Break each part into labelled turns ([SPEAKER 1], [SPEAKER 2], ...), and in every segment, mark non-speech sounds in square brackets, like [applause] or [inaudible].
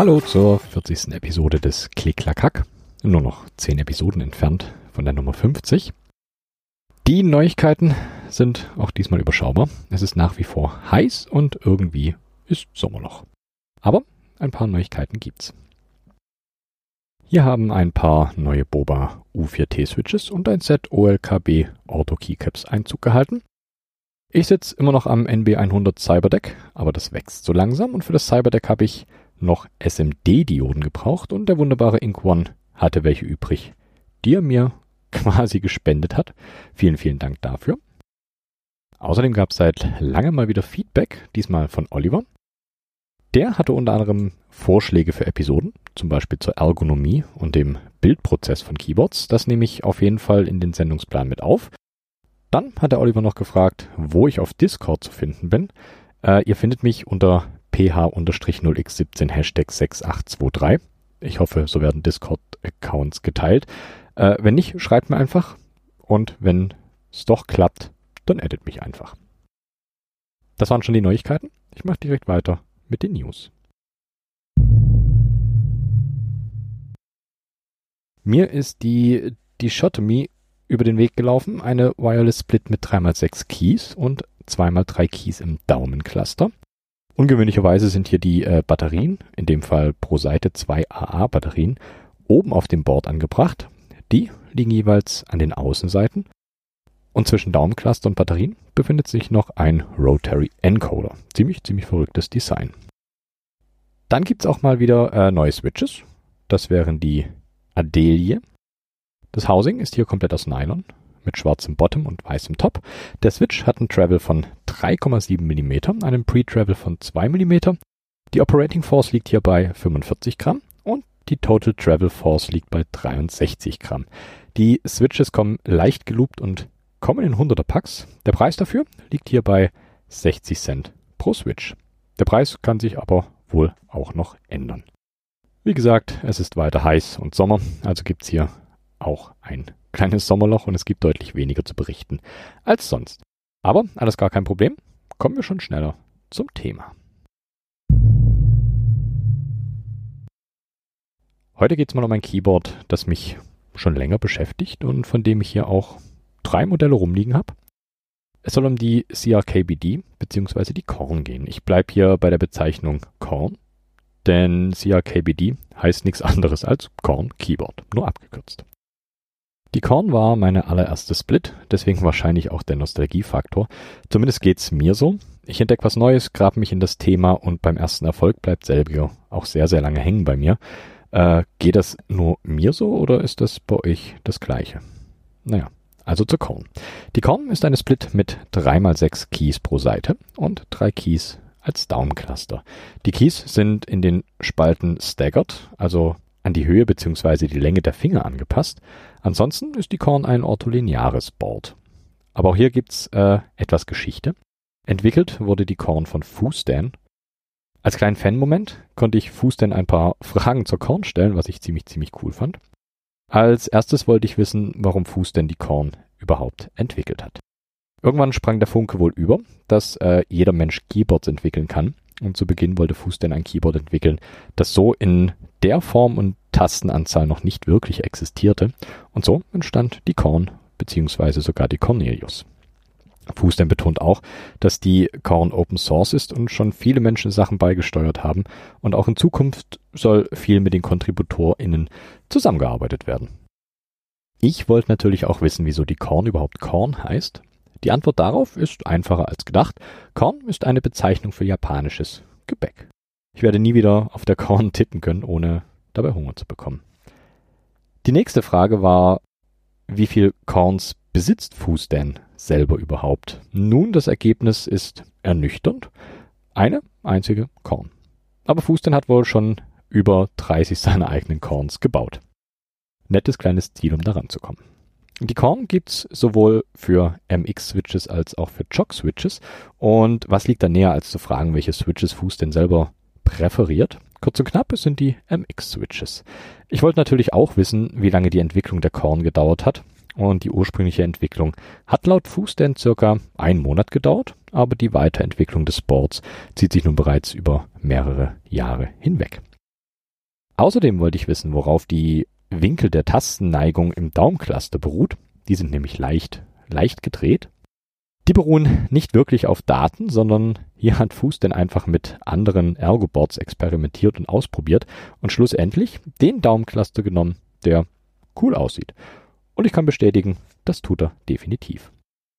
[SPEAKER 1] Hallo zur 40. Episode des Klicklackhack. Nur noch 10 Episoden entfernt von der Nummer 50. Die Neuigkeiten sind auch diesmal überschaubar. Es ist nach wie vor heiß und irgendwie ist Sommerloch. Aber ein paar Neuigkeiten gibt's. Hier haben ein paar neue Boba U4T Switches und ein Set OLKB Auto Keycaps Einzug gehalten. Ich sitze immer noch am NB100 Cyberdeck, aber das wächst so langsam und für das Cyberdeck habe ich noch SMD-Dioden gebraucht und der wunderbare Ink One hatte welche übrig, die er mir [laughs] quasi gespendet hat. Vielen, vielen Dank dafür. Außerdem gab es seit langem mal wieder Feedback, diesmal von Oliver. Der hatte unter anderem Vorschläge für Episoden, zum Beispiel zur Ergonomie und dem Bildprozess von Keyboards. Das nehme ich auf jeden Fall in den Sendungsplan mit auf. Dann hat der Oliver noch gefragt, wo ich auf Discord zu finden bin. Äh, ihr findet mich unter ph-0x17 Hashtag 6823. Ich hoffe, so werden Discord-Accounts geteilt. Äh, wenn nicht, schreibt mir einfach. Und wenn es doch klappt, dann edit mich einfach. Das waren schon die Neuigkeiten. Ich mache direkt weiter mit den News. Mir ist die Dichotomie über den Weg gelaufen, eine Wireless Split mit 3x6 Keys und 2x3 Keys im Daumencluster. Ungewöhnlicherweise sind hier die äh, Batterien, in dem Fall pro Seite zwei AA-Batterien, oben auf dem Board angebracht. Die liegen jeweils an den Außenseiten. Und zwischen Daumencluster und Batterien befindet sich noch ein Rotary Encoder. Ziemlich, ziemlich verrücktes Design. Dann gibt's auch mal wieder äh, neue Switches. Das wären die Adelie. Das Housing ist hier komplett aus Nylon mit schwarzem Bottom und weißem Top. Der Switch hat einen Travel von 3,7 mm, einen Pre-Travel von 2 mm. Die Operating Force liegt hier bei 45 Gramm und die Total Travel Force liegt bei 63 Gramm. Die Switches kommen leicht geloopt und kommen in 100er Packs. Der Preis dafür liegt hier bei 60 Cent pro Switch. Der Preis kann sich aber wohl auch noch ändern. Wie gesagt, es ist weiter heiß und Sommer, also gibt's hier auch ein kleines Sommerloch und es gibt deutlich weniger zu berichten als sonst. Aber alles gar kein Problem. Kommen wir schon schneller zum Thema. Heute geht es mal um ein Keyboard, das mich schon länger beschäftigt und von dem ich hier auch drei Modelle rumliegen habe. Es soll um die CRKBD bzw. die Korn gehen. Ich bleibe hier bei der Bezeichnung Korn, denn CRKBD heißt nichts anderes als Korn Keyboard, nur abgekürzt. Die Korn war meine allererste Split, deswegen wahrscheinlich auch der Nostalgiefaktor. Zumindest geht's mir so. Ich entdecke was Neues, grab mich in das Thema und beim ersten Erfolg bleibt selbiger auch sehr, sehr lange hängen bei mir. Äh, geht das nur mir so oder ist das bei euch das gleiche? Naja, also zur Korn. Die Korn ist eine Split mit 3x6 Keys pro Seite und drei Keys als Daumencluster. Die Keys sind in den Spalten staggered, also an die Höhe bzw. die Länge der Finger angepasst. Ansonsten ist die Korn ein ortholineares Board. Aber auch hier gibt's äh, etwas Geschichte. Entwickelt wurde die Korn von Fußdan. Als kleinen Fan-Moment konnte ich Fußdan ein paar [laughs] Fragen zur Korn stellen, was ich ziemlich, ziemlich cool fand. Als erstes wollte ich wissen, warum Fußdan die Korn überhaupt entwickelt hat. Irgendwann sprang der Funke wohl über, dass äh, jeder Mensch Keyboards entwickeln kann. Und zu Beginn wollte Fußdan ein Keyboard entwickeln, das so in der Form und Tastenanzahl noch nicht wirklich existierte. Und so entstand die Korn beziehungsweise sogar die Cornelius. Fußden betont auch, dass die Korn Open Source ist und schon viele Menschen Sachen beigesteuert haben und auch in Zukunft soll viel mit den KontributorInnen zusammengearbeitet werden. Ich wollte natürlich auch wissen, wieso die Korn überhaupt Korn heißt. Die Antwort darauf ist einfacher als gedacht. Korn ist eine Bezeichnung für japanisches Gebäck. Ich werde nie wieder auf der Korn tippen können, ohne dabei Hunger zu bekommen. Die nächste Frage war, wie viel Korns besitzt Fuß denn selber überhaupt? Nun, das Ergebnis ist ernüchternd. Eine einzige Korn. Aber Fußden hat wohl schon über 30 seiner eigenen Korns gebaut. Nettes kleines Ziel, um daran zu kommen. Die Korn gibt's sowohl für MX-Switches als auch für Jog-Switches. Und was liegt da näher, als zu fragen, welche Switches Fuß denn selber präferiert. Kurz und knapp, sind die MX-Switches. Ich wollte natürlich auch wissen, wie lange die Entwicklung der Korn gedauert hat. Und die ursprüngliche Entwicklung hat laut Fußden circa einen Monat gedauert, aber die Weiterentwicklung des Boards zieht sich nun bereits über mehrere Jahre hinweg. Außerdem wollte ich wissen, worauf die Winkel der Tastenneigung im Daumencluster beruht. Die sind nämlich leicht, leicht gedreht. Die beruhen nicht wirklich auf Daten, sondern hier hat Fuß denn einfach mit anderen Ergoboards experimentiert und ausprobiert und schlussendlich den Daumencluster genommen, der cool aussieht. Und ich kann bestätigen, das tut er definitiv.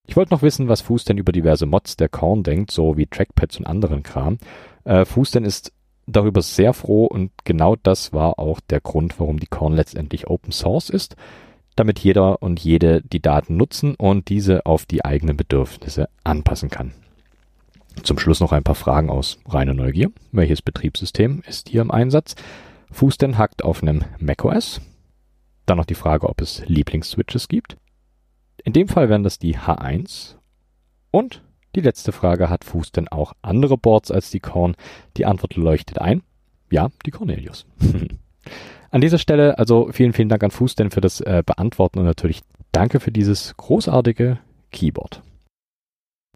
[SPEAKER 1] Ich wollte noch wissen, was Fuß denn über diverse Mods der Korn denkt, so wie Trackpads und anderen Kram. Äh, Fuß denn ist darüber sehr froh und genau das war auch der Grund, warum die Korn letztendlich Open Source ist, damit jeder und jede die Daten nutzen und diese auf die eigenen Bedürfnisse anpassen kann. Zum Schluss noch ein paar Fragen aus reiner Neugier. Welches Betriebssystem ist hier im Einsatz? Fuß denn hackt auf einem macOS? Dann noch die Frage, ob es Lieblingsswitches gibt. In dem Fall wären das die H1. Und die letzte Frage, hat Fuß denn auch andere Boards als die Korn? Die Antwort leuchtet ein. Ja, die Cornelius. [laughs] an dieser Stelle also vielen, vielen Dank an Fuß denn für das äh, Beantworten und natürlich danke für dieses großartige Keyboard.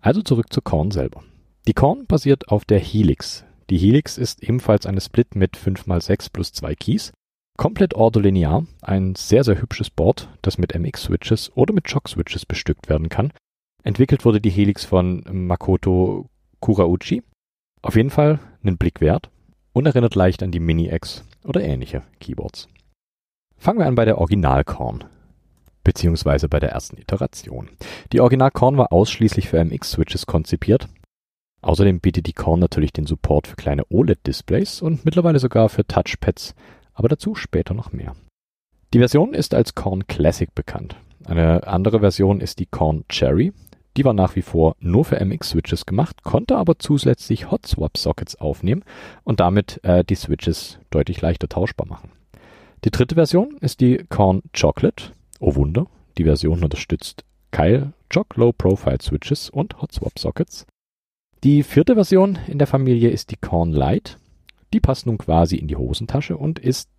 [SPEAKER 1] Also zurück zur Korn selber. Die Korn basiert auf der Helix. Die Helix ist ebenfalls eine Split mit 5x6 plus 2 Keys Komplett ordolinear, ein sehr, sehr hübsches Board, das mit MX-Switches oder mit Shock-Switches bestückt werden kann. Entwickelt wurde die Helix von Makoto Kurauchi. Auf jeden Fall einen Blick wert und erinnert leicht an die Mini-X oder ähnliche Keyboards. Fangen wir an bei der Original-Korn, beziehungsweise bei der ersten Iteration. Die Original-Korn war ausschließlich für MX-Switches konzipiert. Außerdem bietet die Korn natürlich den Support für kleine OLED-Displays und mittlerweile sogar für Touchpads aber dazu später noch mehr. Die Version ist als Korn Classic bekannt. Eine andere Version ist die Korn Cherry. Die war nach wie vor nur für MX-Switches gemacht, konnte aber zusätzlich Hot-Swap-Sockets aufnehmen und damit äh, die Switches deutlich leichter tauschbar machen. Die dritte Version ist die Korn Chocolate. Oh Wunder, die Version unterstützt Keil, Choc Low Profile Switches und Hot Swap Sockets. Die vierte Version in der Familie ist die Korn Lite. Die passt nun quasi in die Hosentasche und ist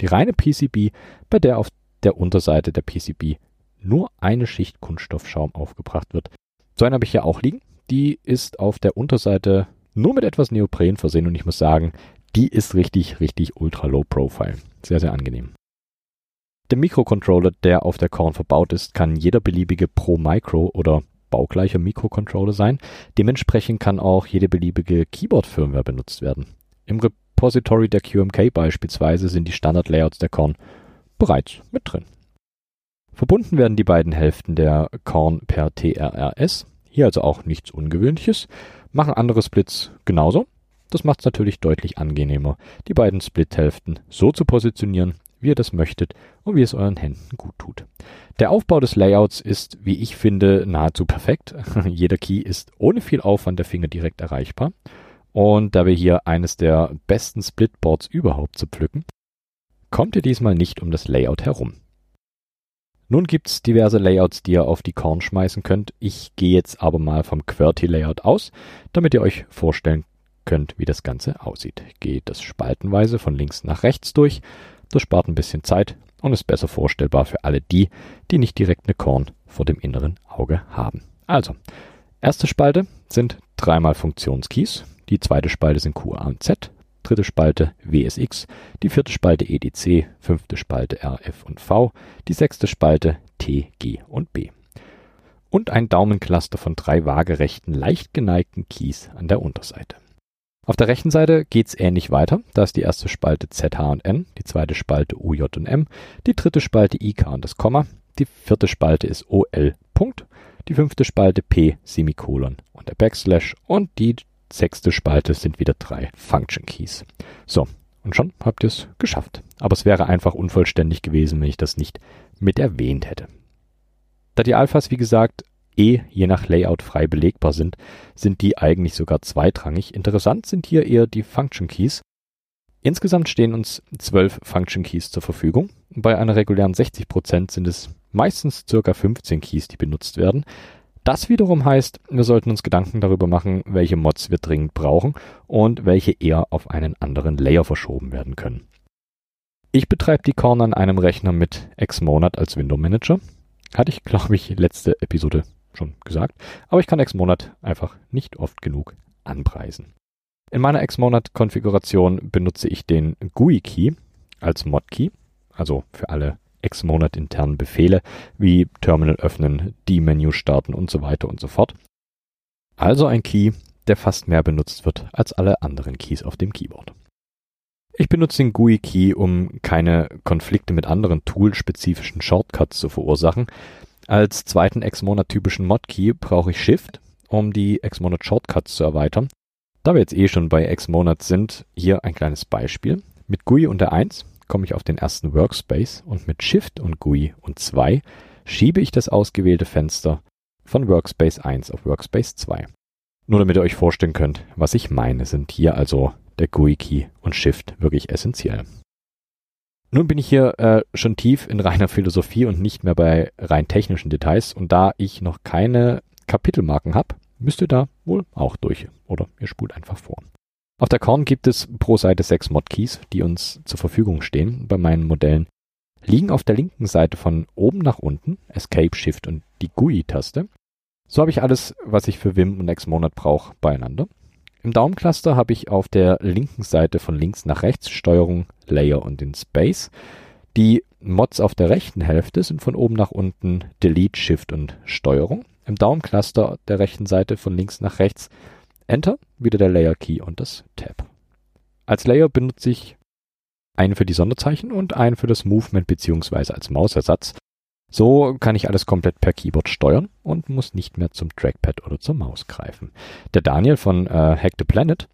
[SPEAKER 1] die reine PCB, bei der auf der Unterseite der PCB nur eine Schicht Kunststoffschaum aufgebracht wird. So eine habe ich hier auch liegen. Die ist auf der Unterseite nur mit etwas Neopren versehen und ich muss sagen, die ist richtig, richtig ultra low profile. Sehr, sehr angenehm. Der Mikrocontroller, der auf der Korn verbaut ist, kann jeder beliebige Pro Micro oder baugleicher Mikrocontroller sein. Dementsprechend kann auch jede beliebige Keyboard-Firmware benutzt werden. Im Repository der QMK beispielsweise sind die Standard-Layouts der Korn bereits mit drin. Verbunden werden die beiden Hälften der Korn per TRRS, hier also auch nichts Ungewöhnliches, machen andere Splits genauso. Das macht es natürlich deutlich angenehmer, die beiden Split-Hälften so zu positionieren, wie ihr das möchtet und wie es euren Händen gut tut. Der Aufbau des Layouts ist, wie ich finde, nahezu perfekt. [laughs] Jeder Key ist ohne viel Aufwand der Finger direkt erreichbar und da wir hier eines der besten Splitboards überhaupt zu pflücken, kommt ihr diesmal nicht um das Layout herum. Nun gibt's diverse Layouts, die ihr auf die Korn schmeißen könnt. Ich gehe jetzt aber mal vom QWERTY-Layout aus, damit ihr euch vorstellen könnt, wie das Ganze aussieht. Geht das spaltenweise von links nach rechts durch. Das spart ein bisschen Zeit und ist besser vorstellbar für alle die, die nicht direkt eine Korn vor dem inneren Auge haben. Also, erste Spalte sind dreimal Funktionskeys. Die zweite Spalte sind QA und Z, dritte Spalte WSX, die vierte Spalte EDC, fünfte Spalte RF und V, die sechste Spalte T, G und B. Und ein Daumencluster von drei waagerechten, leicht geneigten Keys an der Unterseite. Auf der rechten Seite geht's ähnlich weiter. Da ist die erste Spalte ZH und N, die zweite Spalte UJ und M, die dritte Spalte IK und das Komma, die vierte Spalte ist OL Punkt, die fünfte Spalte P Semikolon und der Backslash und die sechste Spalte sind wieder drei Function Keys. So, und schon habt ihr es geschafft. Aber es wäre einfach unvollständig gewesen, wenn ich das nicht mit erwähnt hätte. Da die Alphas, wie gesagt, eh je nach Layout frei belegbar sind, sind die eigentlich sogar zweitrangig. Interessant sind hier eher die Function Keys. Insgesamt stehen uns zwölf Function Keys zur Verfügung. Bei einer regulären 60% sind es meistens circa 15 Keys, die benutzt werden. Das wiederum heißt, wir sollten uns Gedanken darüber machen, welche Mods wir dringend brauchen und welche eher auf einen anderen Layer verschoben werden können. Ich betreibe die Korn an einem Rechner mit Xmonad als Window Manager. Hatte ich, glaube ich, letzte Episode schon gesagt. Aber ich kann Xmonad einfach nicht oft genug anpreisen. In meiner Xmonad-Konfiguration benutze ich den GUI-Key. als Modkey, also für alle X-Monat internen Befehle wie Terminal öffnen, die Menü starten und so weiter und so fort. Also ein Key, der fast mehr benutzt wird als alle anderen Keys auf dem Keyboard. Ich benutze den GUI-Key, um keine Konflikte mit anderen tool-spezifischen Shortcuts zu verursachen. Als zweiten Xmonad-typischen Mod-Key brauche ich Shift, um die Xmonad-Shortcuts zu erweitern. Da wir jetzt eh schon bei Xmonad sind, hier ein kleines Beispiel. Mit GUI und der 1 komme ich auf den ersten Workspace und mit Shift und GUI und 2 schiebe ich das ausgewählte Fenster von Workspace 1 auf Workspace 2. Nur damit ihr euch vorstellen könnt, was ich meine, sind hier also der GUI-Key und Shift wirklich essentiell. Nun bin ich hier äh, schon tief in reiner Philosophie und nicht mehr bei rein technischen Details und da ich noch keine Kapitelmarken habe, müsst ihr da wohl auch durch oder ihr spult einfach vor. Auf der Korn gibt es pro Seite sechs Modkeys, die uns zur Verfügung stehen. Bei meinen Modellen liegen auf der linken Seite von oben nach unten Escape, Shift und die GUI-Taste. So habe ich alles, was ich für Vim und Xmonad brauche, beieinander. Im Daumencluster habe ich auf der linken Seite von links nach rechts Steuerung, Layer und den Space. Die Mods auf der rechten Hälfte sind von oben nach unten Delete, Shift und Steuerung. Im Daumencluster der rechten Seite von links nach rechts Enter, wieder der Layer Key und das Tab. Als Layer benutze ich einen für die Sonderzeichen und einen für das Movement bzw. als Mausersatz. So kann ich alles komplett per Keyboard steuern und muss nicht mehr zum Trackpad oder zur Maus greifen. Der Daniel von äh, Hack the Planet,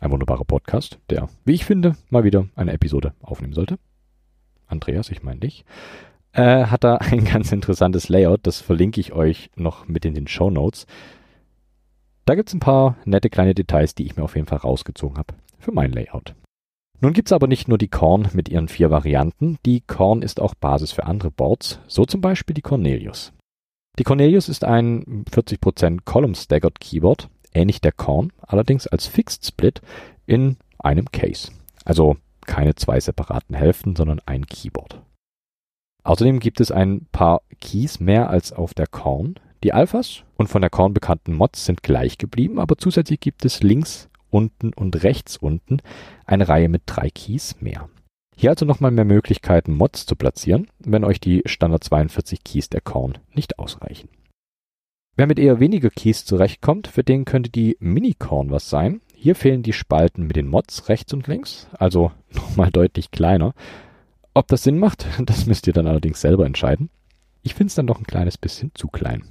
[SPEAKER 1] ein wunderbarer Podcast, der, wie ich finde, mal wieder eine Episode aufnehmen sollte. Andreas, ich meine dich, äh, hat da ein [laughs] ganz interessantes Layout, das verlinke ich euch noch mit in den Show Notes. Da gibt's ein paar nette kleine Details, die ich mir auf jeden Fall rausgezogen habe für mein Layout. Nun gibt's aber nicht nur die Korn mit ihren vier Varianten, die Korn ist auch Basis für andere Boards, so zum Beispiel die Cornelius. Die Cornelius ist ein 40% Column Staggered Keyboard, ähnlich der Korn, allerdings als Fixed Split in einem Case. Also keine zwei separaten Hälften, sondern ein Keyboard. Außerdem gibt es ein paar Keys mehr als auf der Korn. Die Alphas und von der Korn bekannten Mods sind gleich geblieben, aber zusätzlich gibt es links unten und rechts unten eine Reihe mit drei Keys mehr. Hier also nochmal mehr Möglichkeiten, Mods zu platzieren, wenn euch die Standard 42 Keys der Korn nicht ausreichen. Wer mit eher weniger Keys zurechtkommt, für den könnte die Mini-Korn was sein. Hier fehlen die Spalten mit den Mods rechts und links, also [laughs] nochmal deutlich kleiner. Ob das Sinn macht, [laughs] das müsst ihr dann allerdings selber entscheiden. Ich finde es dann doch ein kleines bisschen zu klein.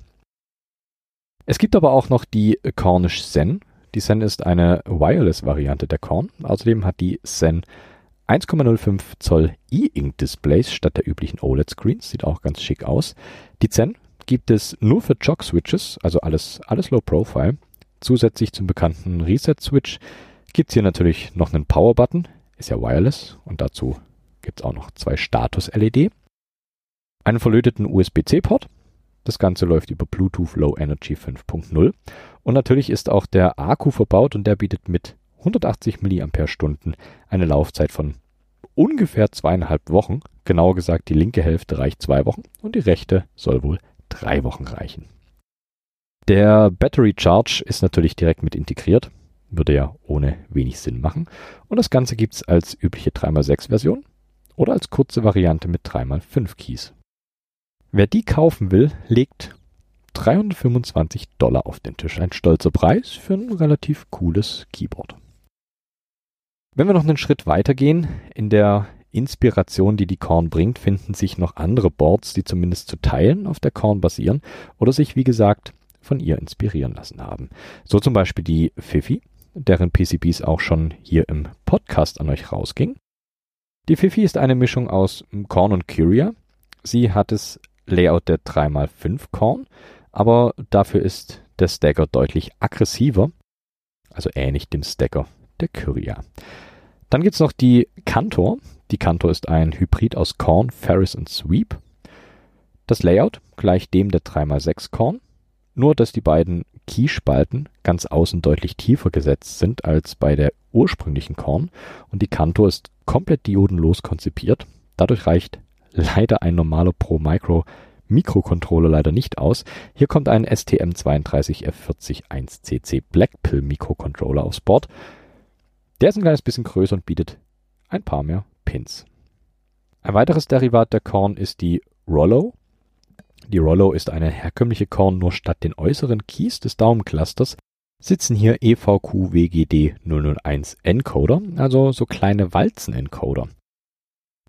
[SPEAKER 1] Es gibt aber auch noch die Cornish Zen, die Zen ist eine Wireless-Variante der Korn. Außerdem hat die Zen 1,05 Zoll E-Ink-Displays statt der üblichen OLED-Screens. Sieht auch ganz schick aus. Die Zen gibt es nur für Jog-Switches, also alles, alles Low Profile. Zusätzlich zum bekannten Reset-Switch gibt es hier natürlich noch einen Power-Button, ist ja wireless und dazu gibt es auch noch zwei Status-LED, einen verlöteten USB-C-Port das Ganze läuft über Bluetooth Low Energy 5.0. Und natürlich ist auch der Akku verbaut und der bietet mit 180 mAh eine Laufzeit von ungefähr zweieinhalb Wochen. Genauer gesagt, die linke Hälfte reicht zwei Wochen und die rechte soll wohl drei Wochen reichen. Der Battery Charge ist natürlich direkt mit integriert. Würde ja ohne wenig Sinn machen. Und das Ganze gibt es als übliche 3x6 Version oder als kurze Variante mit 3x5 Keys. Wer die kaufen will, legt 325 Dollar auf den Tisch. Ein stolzer Preis für ein relativ cooles Keyboard. Wenn wir noch einen Schritt weitergehen, in der Inspiration, die die Korn bringt, finden sich noch andere Boards, die zumindest zu Teilen auf der Korn basieren oder sich, wie gesagt, von ihr inspirieren lassen haben. So zum Beispiel die Fifi, deren PCBs auch schon hier im Podcast an euch rausging. Die Fifi ist eine Mischung aus Korn und Curia. Sie hat es Layout der 3x5 Korn, aber dafür ist der Stacker deutlich aggressiver, also ähnlich dem Stacker der Kyria. Dann gibt es noch die Cantor. Die Cantor ist ein Hybrid aus Korn, Ferris und Sweep. Das Layout gleicht dem der 3x6 Korn, nur dass die beiden Keyspalten ganz außen deutlich tiefer gesetzt sind als bei der ursprünglichen Korn und die Cantor ist komplett diodenlos konzipiert. Dadurch reicht leider ein normaler Pro Micro Mikrocontroller leider nicht aus. Hier kommt ein STM32F401CC Blackpill Mikrocontroller aufs Board. Der ist ein kleines bisschen größer und bietet ein paar mehr Pins. Ein weiteres Derivat der Korn ist die Rollo. Die Rollo ist eine herkömmliche Korn, nur statt den äußeren Keys des Daumenclusters sitzen hier EVQ-WGD 001 Encoder, also so kleine Walzen-Encoder.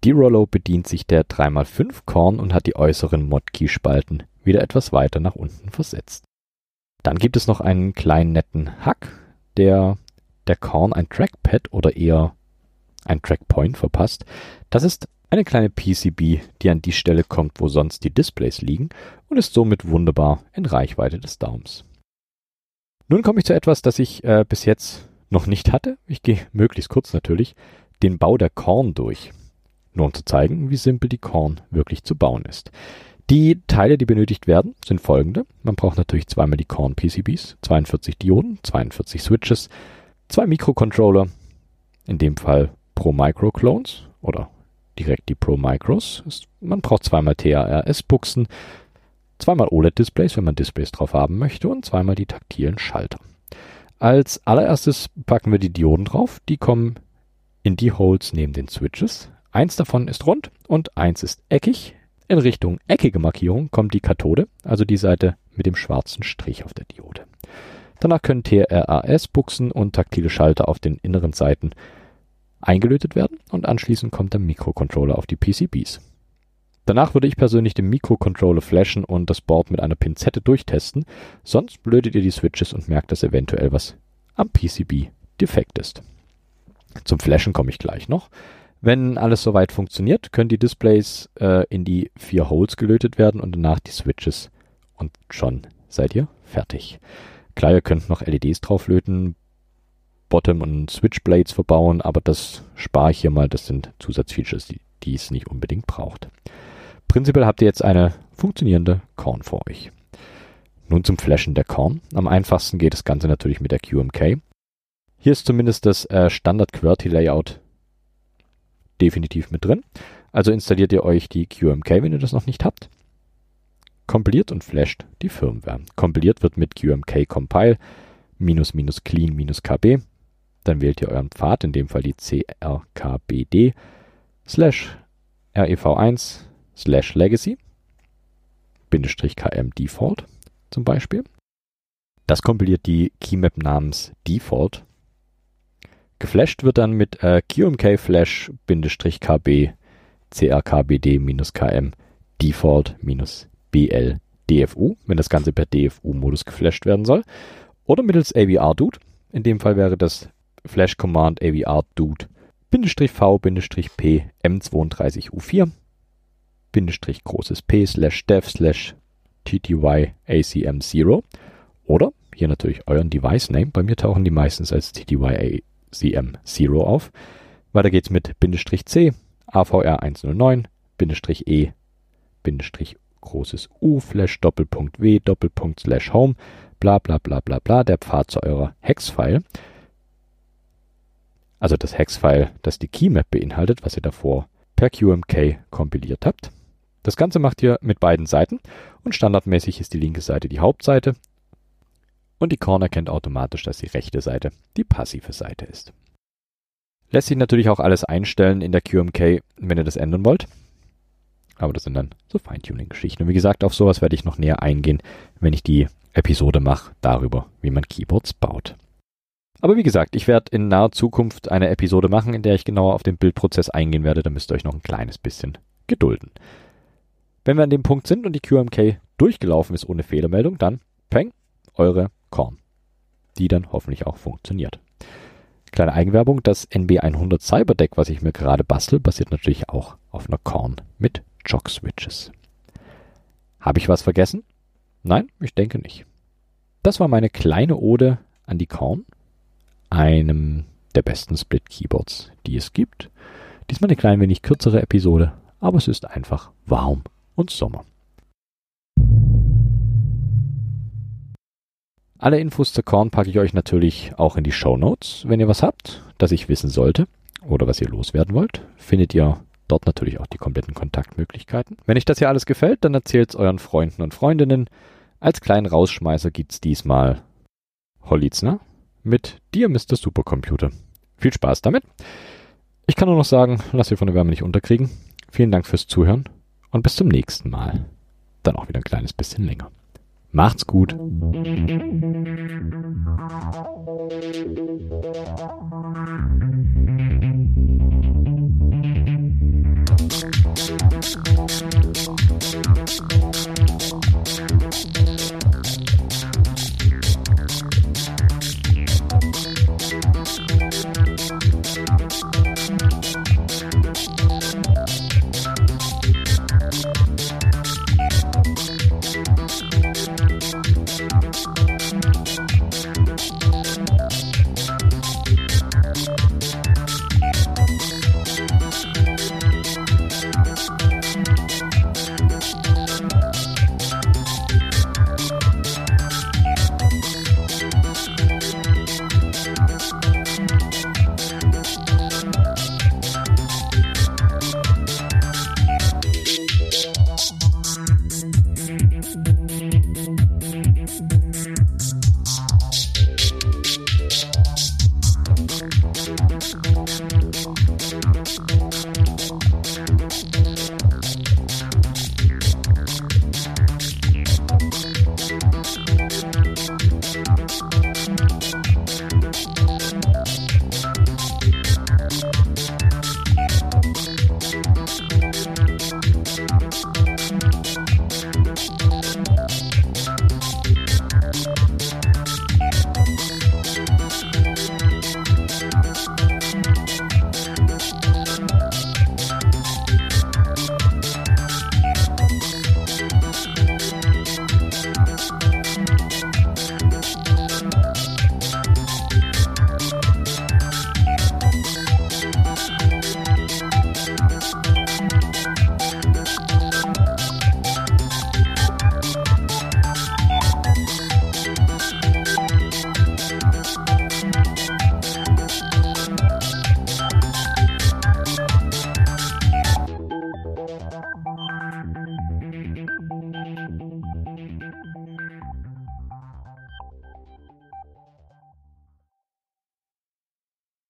[SPEAKER 1] Die Rollo bedient sich der 3x5 Korn und hat die äußeren Mod-Key-Spalten wieder etwas weiter nach unten versetzt. Dann gibt es noch einen kleinen netten Hack, der der Korn ein Trackpad oder eher ein Trackpoint verpasst. Das ist eine kleine PCB, die an die Stelle kommt, wo sonst die Displays liegen und ist somit wunderbar in Reichweite des Daums. Nun komme ich zu etwas, das ich äh, bis jetzt noch nicht hatte. Ich gehe möglichst kurz natürlich den Bau der Korn durch. Nur um zu zeigen, wie simpel die Korn wirklich zu bauen ist. Die Teile, die benötigt werden, sind folgende. Man braucht natürlich zweimal die Korn PCBs, 42 Dioden, 42 Switches, zwei Mikrocontroller, in dem Fall Pro Micro Clones oder direkt die Pro Micros. Man braucht zweimal TRRS-Buchsen, zweimal OLED-Displays, wenn man Displays drauf haben möchte, und zweimal die taktilen Schalter. Als allererstes packen wir die Dioden drauf. Die kommen in die Holes neben den Switches. Eins davon ist rund und eins ist eckig. In Richtung eckige Markierung kommt die Kathode, also die Seite mit dem schwarzen Strich auf der Diode. Danach können TRAS-Buchsen und taktile Schalter auf den inneren Seiten eingelötet werden und anschließend kommt der Mikrocontroller auf die PCBs. Danach würde ich persönlich den Mikrocontroller flashen und das Board mit einer Pinzette durchtesten, sonst blödet ihr die Switches und merkt, dass eventuell was am PCB defekt ist. Zum Flashen komme ich gleich noch. Wenn alles soweit funktioniert, können die Displays äh, in die vier Holes gelötet werden und danach die Switches und schon seid ihr fertig. Klar, ihr könnt noch LEDs drauflöten, Bottom- und Switchblades verbauen, aber das spare ich hier mal. Das sind Zusatzfeatures, die, die es nicht unbedingt braucht. Prinzipiell habt ihr jetzt eine funktionierende Korn vor euch. Nun zum Flashen der Korn. Am einfachsten geht das Ganze natürlich mit der QMK. Hier ist zumindest das äh, Standard QWERTY Layout definitiv mit drin. Also installiert ihr euch die QMK, wenn ihr das noch nicht habt. Kompiliert und flasht die Firmware. Kompiliert wird mit QMK Compile minus minus clean minus kb. Dann wählt ihr euren Pfad, in dem Fall die crkbd slash rev1 slash legacy, Bindestrich km default zum Beispiel. Das kompiliert die Keymap namens default. Geflasht wird dann mit äh, qmk flash Bindestrich kb crkbd km default bl dfu, wenn das Ganze per DFU-Modus geflasht werden soll. Oder mittels avr-dude. In dem Fall wäre das Flash Command avr-dude Bindestrich v Bindestrich p m32u4 Bindestrich großes P slash dev slash TTY ACM0 oder hier natürlich euren Device Name. Bei mir tauchen die meistens als TTY ACM0 auf. Weiter geht's mit Bindestrich C, AVR 109, Bindestrich E, Bindestrich großes U, Flash Doppelpunkt W, Doppelpunkt slash Home, bla bla bla bla bla, der Pfad zu eurer Hex-File. Also das Hex-File, das die Keymap beinhaltet, was ihr davor per QMK kompiliert habt. Das Ganze macht ihr mit beiden Seiten und standardmäßig ist die linke Seite die Hauptseite und die Korn erkennt automatisch, dass die rechte Seite die passive Seite ist. Lässt sich natürlich auch alles einstellen in der QMK, wenn ihr das ändern wollt. Aber das sind dann so Feintuning-Geschichten. Und wie gesagt, auf sowas werde ich noch näher eingehen, wenn ich die Episode mache darüber, wie man Keyboards baut. Aber wie gesagt, ich werde in naher Zukunft eine Episode machen, in der ich genauer auf den Bildprozess eingehen werde. Da müsst ihr euch noch ein kleines bisschen gedulden. Wenn wir an dem Punkt sind und die QMK durchgelaufen ist ohne Fehlermeldung, dann peng, eure Korn. Die dann hoffentlich auch funktioniert. Kleine Eigenwerbung, das NB100 Cyberdeck, was ich mir gerade bastel, basiert natürlich auch auf einer Korn mit Jock-Switches. Habe ich was vergessen? Nein, ich denke nicht. Das war meine kleine Ode an die Korn, einem der besten Split-Keyboards, die es gibt. Diesmal eine klein wenig kürzere Episode, aber es ist einfach warm und Sommer. Alle Infos zur Korn packe ich euch natürlich auch in die Show Notes. Wenn ihr was habt, das ich wissen sollte oder was ihr loswerden wollt, findet ihr dort natürlich auch die kompletten Kontaktmöglichkeiten. Wenn euch das hier alles gefällt, dann erzählt es euren Freunden und Freundinnen. Als kleinen Rausschmeißer es diesmal Holitzner mit Dir Mr. Supercomputer. Viel Spaß damit. Ich kann nur noch sagen, lass ihr von der Wärme nicht unterkriegen. Vielen Dank fürs Zuhören und bis zum nächsten Mal. Dann auch wieder ein kleines bisschen länger. Macht's gut.